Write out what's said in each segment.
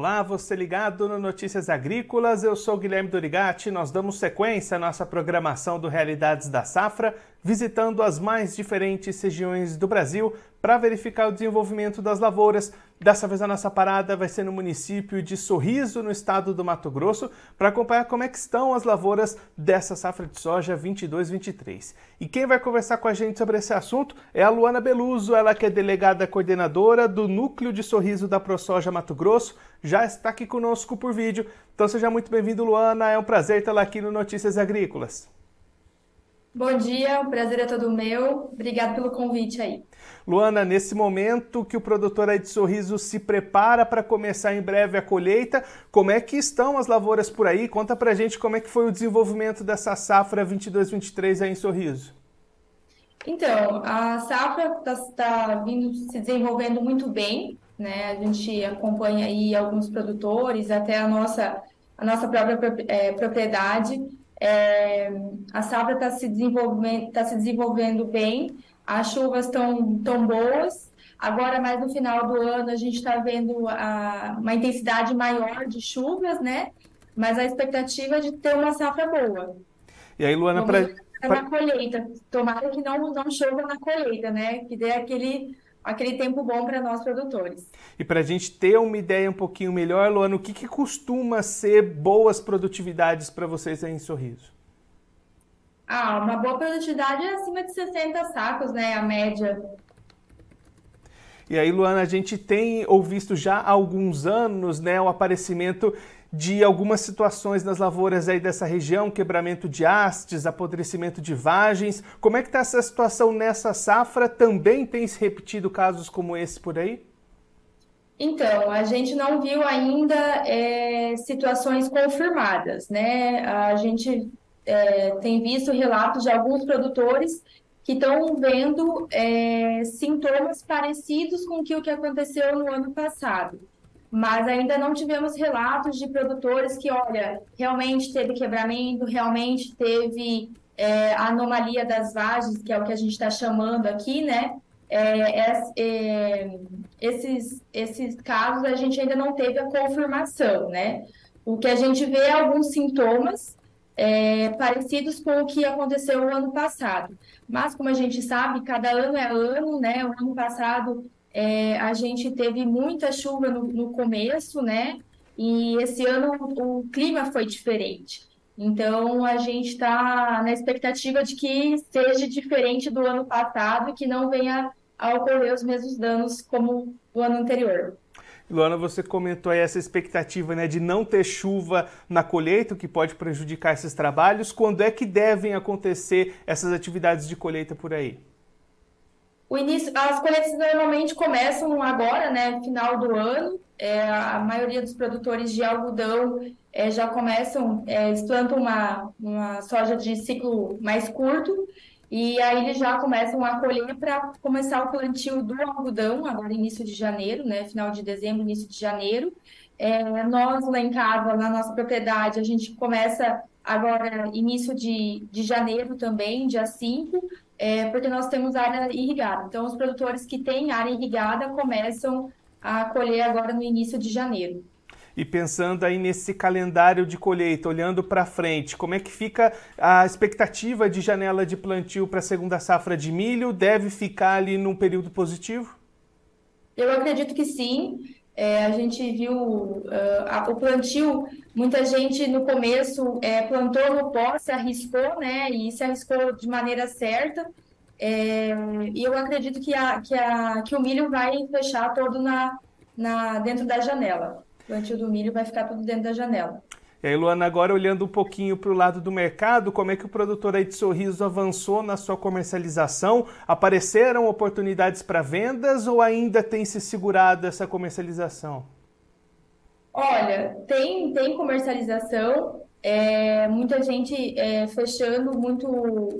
Olá, você ligado no Notícias Agrícolas, eu sou Guilherme Dorigati. Nós damos sequência à nossa programação do Realidades da Safra, visitando as mais diferentes regiões do Brasil para verificar o desenvolvimento das lavouras. Dessa vez a nossa parada vai ser no município de Sorriso, no estado do Mato Grosso, para acompanhar como é que estão as lavouras dessa safra de soja 22-23. E quem vai conversar com a gente sobre esse assunto é a Luana Beluso, ela que é delegada coordenadora do Núcleo de Sorriso da ProSoja Mato Grosso, já está aqui conosco por vídeo. Então seja muito bem-vindo, Luana, é um prazer tê-la aqui no Notícias Agrícolas. Bom dia, o prazer é todo meu. Obrigado pelo convite aí. Luana, nesse momento que o produtor aí de Sorriso se prepara para começar em breve a colheita, como é que estão as lavouras por aí? Conta pra gente como é que foi o desenvolvimento dessa safra 22-23 aí em Sorriso. Então, a safra está tá vindo se desenvolvendo muito bem, né? A gente acompanha aí alguns produtores, até a nossa, a nossa própria é, propriedade é, a safra está se, desenvolvendo, tá se desenvolvendo bem, as chuvas estão tão boas. Agora, mais no final do ano, a gente está vendo a, uma intensidade maior de chuvas, né? Mas a expectativa é de ter uma safra boa. E aí, Luana, para. Na colheita. Tomara que não, não chova na colheita, né? Que dê aquele aquele tempo bom para nós produtores. E para a gente ter uma ideia um pouquinho melhor, Luana, o que, que costuma ser boas produtividades para vocês aí em Sorriso? Ah, uma boa produtividade é acima de 60 sacos, né? A média. E aí, Luana, a gente tem ouvido já há alguns anos né, o aparecimento de algumas situações nas lavouras aí dessa região, quebramento de hastes, apodrecimento de vagens. Como é que está essa situação nessa safra? Também tem se repetido casos como esse por aí? Então, a gente não viu ainda é, situações confirmadas, né? A gente é, tem visto relatos de alguns produtores que estão vendo é, sintomas parecidos com o que aconteceu no ano passado mas ainda não tivemos relatos de produtores que, olha, realmente teve quebramento, realmente teve é, anomalia das vagens, que é o que a gente está chamando aqui, né? É, é, esses, esses casos a gente ainda não teve a confirmação, né? O que a gente vê é alguns sintomas é, parecidos com o que aconteceu no ano passado. Mas, como a gente sabe, cada ano é ano, né? O ano passado é, a gente teve muita chuva no, no começo, né? E esse ano o clima foi diferente. Então, a gente está na expectativa de que seja diferente do ano passado e que não venha a ocorrer os mesmos danos como o ano anterior. Luana, você comentou aí essa expectativa né, de não ter chuva na colheita, o que pode prejudicar esses trabalhos. Quando é que devem acontecer essas atividades de colheita por aí? O início, as colheitas normalmente começam agora, né, final do ano. É, a maioria dos produtores de algodão é, já começam, é, plantam uma, uma soja de ciclo mais curto e aí eles já começam a colher para começar o plantio do algodão, agora início de janeiro, né, final de dezembro, início de janeiro. É, nós lá em casa, na nossa propriedade, a gente começa agora início de, de janeiro também, dia 5, é, porque nós temos área irrigada. Então, os produtores que têm área irrigada começam a colher agora no início de janeiro. E pensando aí nesse calendário de colheita, olhando para frente, como é que fica a expectativa de janela de plantio para a segunda safra de milho? Deve ficar ali num período positivo? Eu acredito que sim. É, a gente viu uh, a, o plantio, muita gente no começo é, plantou no pó, se arriscou, né? E se arriscou de maneira certa. É, e eu acredito que, a, que, a, que o milho vai fechar todo na, na, dentro da janela. Plantio do milho vai ficar tudo dentro da janela. E aí, Luana, agora olhando um pouquinho para o lado do mercado, como é que o produtor aí de Sorriso avançou na sua comercialização? Apareceram oportunidades para vendas ou ainda tem se segurado essa comercialização? Olha, tem, tem comercialização, é, muita gente é, fechando muito,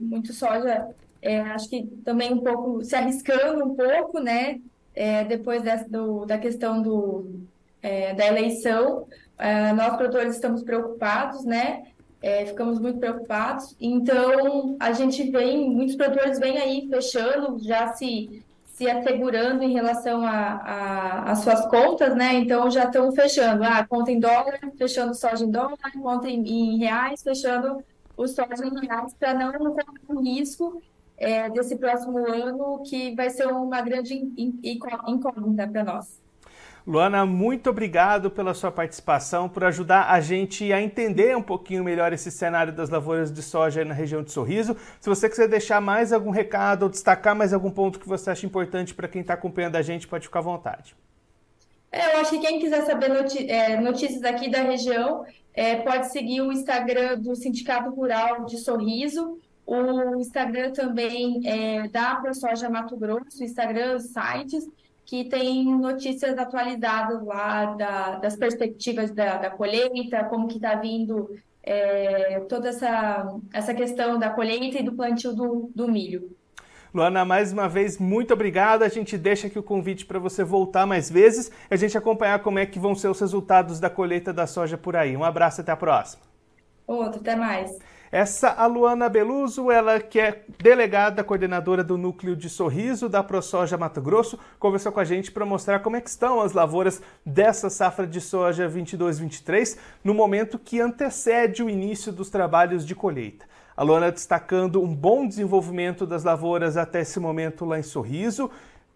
muito soja, é, acho que também um pouco, se arriscando um pouco, né? É, depois dessa, do, da questão do, é, da eleição, Uh, nós, produtores, estamos preocupados, né? É, ficamos muito preocupados. Então, a gente vem, muitos produtores vêm aí fechando, já se, se se assegurando em relação às suas contas, né? Então já estão fechando, ah, conta em dólar, fechando soja em dólar, conta em, em reais, fechando o soja em reais, para não correr o risco é, desse próximo ano, que vai ser uma grande incógnita para nós. Luana, muito obrigado pela sua participação, por ajudar a gente a entender um pouquinho melhor esse cenário das lavouras de soja na região de Sorriso. Se você quiser deixar mais algum recado ou destacar mais algum ponto que você acha importante para quem está acompanhando a gente, pode ficar à vontade. É, eu acho que quem quiser saber é, notícias aqui da região é, pode seguir o Instagram do Sindicato Rural de Sorriso, o Instagram também é, da ProSoja Mato Grosso, o Instagram, os sites que tem notícias atualizadas lá da, das perspectivas da, da colheita, como que está vindo é, toda essa, essa questão da colheita e do plantio do, do milho. Luana, mais uma vez, muito obrigado. A gente deixa aqui o convite para você voltar mais vezes e a gente acompanhar como é que vão ser os resultados da colheita da soja por aí. Um abraço, até a próxima. Outro, até mais. Essa a Luana Beluso, ela que é delegada, coordenadora do núcleo de sorriso da ProSoja Mato Grosso, conversou com a gente para mostrar como é que estão as lavouras dessa safra de soja 22-23 no momento que antecede o início dos trabalhos de colheita. A Luana destacando um bom desenvolvimento das lavouras até esse momento lá em Sorriso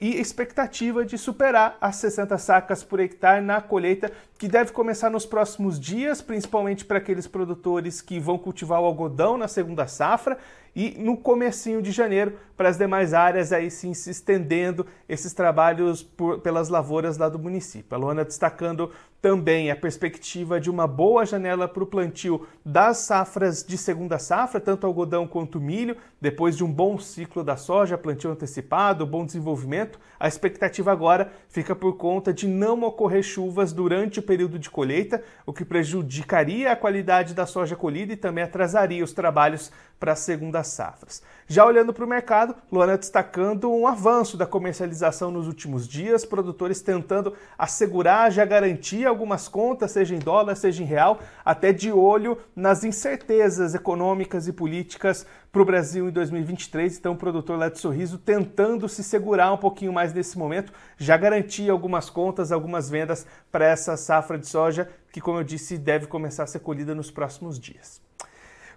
e expectativa de superar as 60 sacas por hectare na colheita, que deve começar nos próximos dias, principalmente para aqueles produtores que vão cultivar o algodão na segunda safra e no comecinho de janeiro para as demais áreas aí sim se estendendo esses trabalhos por, pelas lavouras lá do município. A Luana destacando também a perspectiva de uma boa janela para o plantio das safras de segunda safra, tanto algodão quanto milho, depois de um bom ciclo da soja, plantio antecipado, bom desenvolvimento. A expectativa agora fica por conta de não ocorrer chuvas durante o período de colheita, o que prejudicaria a qualidade da soja colhida e também atrasaria os trabalhos para as segundas safras. Já olhando para o mercado, Luana destacando um avanço da comercialização nos últimos dias, produtores tentando assegurar, já garantir algumas contas, seja em dólar, seja em real, até de olho nas incertezas econômicas e políticas para o Brasil em 2023. Então, o produtor lá de Sorriso tentando se segurar um pouquinho mais nesse momento, já garantir algumas contas, algumas vendas para essa safra de soja, que, como eu disse, deve começar a ser colhida nos próximos dias.